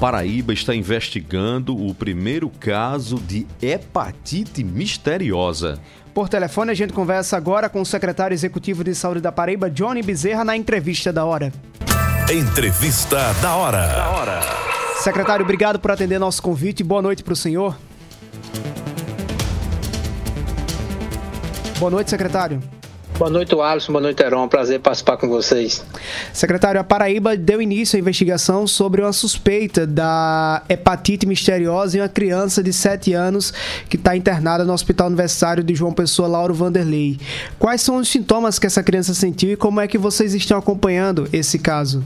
Paraíba está investigando o primeiro caso de hepatite misteriosa. Por telefone, a gente conversa agora com o secretário executivo de saúde da Paraíba, Johnny Bezerra, na entrevista da hora. Entrevista da hora. Da hora. Secretário, obrigado por atender nosso convite. Boa noite para o senhor. Boa noite, secretário. Boa noite, Alisson. Boa noite, Heron. Prazer participar com vocês. Secretário, a Paraíba deu início à investigação sobre uma suspeita da hepatite misteriosa em uma criança de 7 anos que está internada no Hospital Universitário de João Pessoa, Lauro Vanderlei. Quais são os sintomas que essa criança sentiu e como é que vocês estão acompanhando esse caso?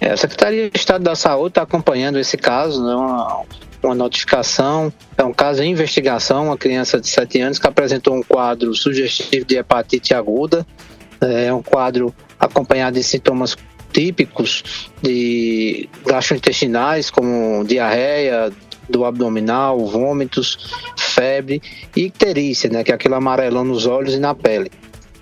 É, a Secretaria de Estado da Saúde está acompanhando esse caso, né, uma, uma notificação, é um caso em investigação, uma criança de 7 anos que apresentou um quadro sugestivo de hepatite aguda, é um quadro acompanhado de sintomas típicos de gastrointestinais, como diarreia, do abdominal, vômitos, febre e icterícia, né, que é aquele amarelão nos olhos e na pele.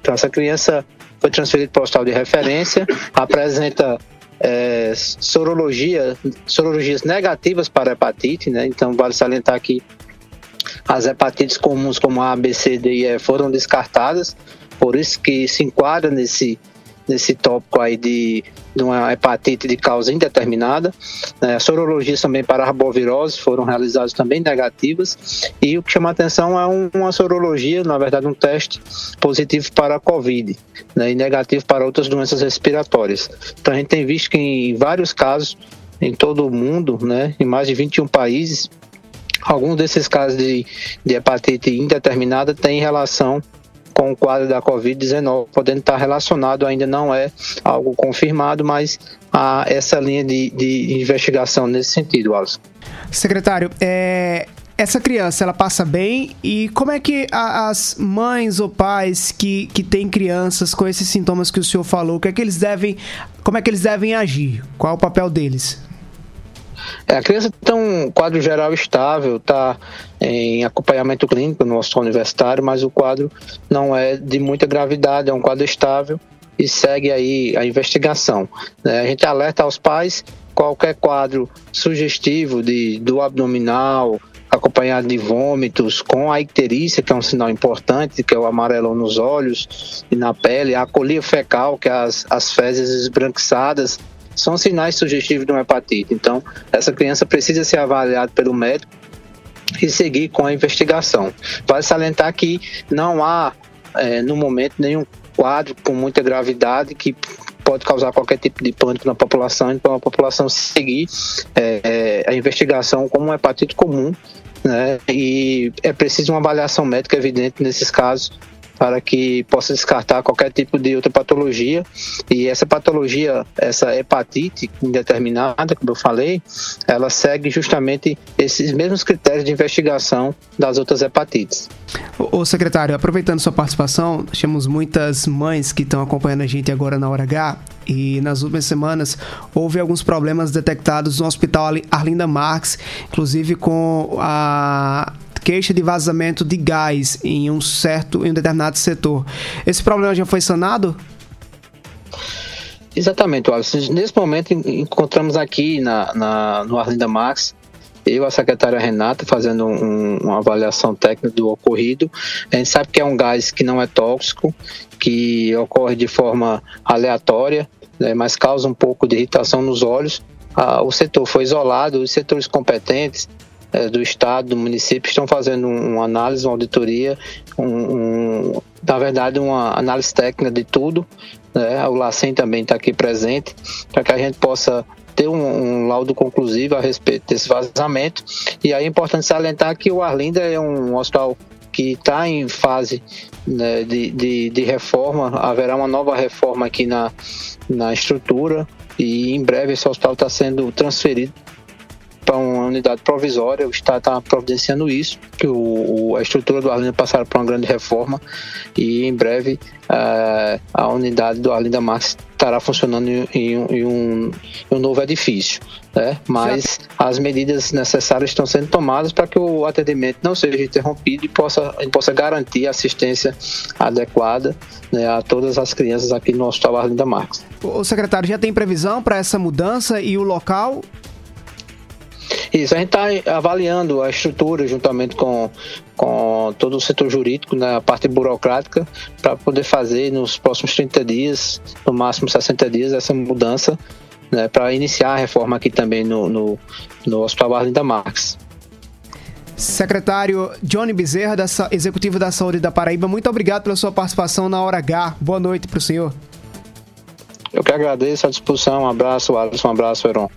Então essa criança foi transferida para o hospital de referência, apresenta é, sorologia, sorologias negativas para hepatite, né? Então vale salientar que as hepatites comuns como A, B, C, D e E foram descartadas, por isso que se enquadra nesse nesse tópico aí de, de uma hepatite de causa indeterminada. É, sorologias também para arbovirose foram realizadas também negativas. E o que chama atenção é um, uma sorologia, na verdade, um teste positivo para a Covid né, e negativo para outras doenças respiratórias. Então a gente tem visto que em vários casos, em todo o mundo, né, em mais de 21 países, alguns desses casos de, de hepatite indeterminada têm relação com o quadro da Covid-19, podendo estar relacionado, ainda não é algo confirmado, mas há essa linha de, de investigação nesse sentido, Alisson. Secretário, é, essa criança ela passa bem e como é que a, as mães ou pais que, que têm crianças com esses sintomas que o senhor falou, que é que eles devem, como é que eles devem agir? Qual é o papel deles? É, a criança tem um quadro geral estável, está em acompanhamento clínico no hospital universitário, mas o quadro não é de muita gravidade, é um quadro estável e segue aí a investigação. Né? A gente alerta aos pais qualquer quadro sugestivo de, do abdominal, acompanhado de vômitos, com a icterícia, que é um sinal importante, que é o amarelo nos olhos e na pele, a colia fecal, que é as, as fezes esbranquiçadas, são sinais sugestivos de uma hepatite. Então, essa criança precisa ser avaliada pelo médico e seguir com a investigação. Vale salientar que não há, é, no momento, nenhum quadro com muita gravidade que pode causar qualquer tipo de pânico na população, então a população seguir é, é, a investigação como uma hepatite comum, né? E é preciso uma avaliação médica evidente nesses casos para que possa descartar qualquer tipo de outra patologia. E essa patologia, essa hepatite indeterminada, como eu falei, ela segue justamente esses mesmos critérios de investigação das outras hepatites. Ô secretário, aproveitando sua participação, temos muitas mães que estão acompanhando a gente agora na hora H e nas últimas semanas houve alguns problemas detectados no Hospital Arlinda Marx, inclusive com a queixa de vazamento de gás em um certo, em um determinado setor. Esse problema já foi sanado? Exatamente, Wallace. Nesse momento encontramos aqui na, na, no Arlinda Max eu, a secretária Renata, fazendo um, uma avaliação técnica do ocorrido. A gente sabe que é um gás que não é tóxico, que ocorre de forma aleatória, né, mas causa um pouco de irritação nos olhos. Ah, o setor foi isolado, os setores competentes do Estado, do município, estão fazendo uma análise, uma auditoria, um, um, na verdade, uma análise técnica de tudo. Né? O LACEN também está aqui presente, para que a gente possa ter um, um, laudo conclusivo a respeito desse vazamento. E aí é importante salientar que o Arlinda é um hospital que está em fase né, de, de, de, reforma, haverá uma nova reforma aqui na, na estrutura e em breve esse hospital está sendo transferido unidade provisória, o Estado está providenciando isso, que o, a estrutura do Arlinda passará por uma grande reforma e em breve uh, a unidade do Arlinda Max estará funcionando em, em, em, um, em um, novo edifício. Né? Mas as medidas necessárias estão sendo tomadas para que o atendimento não seja interrompido e possa, e possa garantir assistência adequada né, a todas as crianças aqui no Hospital Arlinda Marques. O secretário já tem previsão para essa mudança e o local? Isso, a gente está avaliando a estrutura juntamente com, com todo o setor jurídico, né, a parte burocrática, para poder fazer nos próximos 30 dias, no máximo 60 dias, essa mudança, né, para iniciar a reforma aqui também no, no, no Hospital Arlinda Marques. Secretário Johnny Bezerra, da Executivo da Saúde da Paraíba, muito obrigado pela sua participação na Hora H. Boa noite para o senhor. Eu que agradeço a disposição. Um abraço, Alisson. Um abraço, Heron.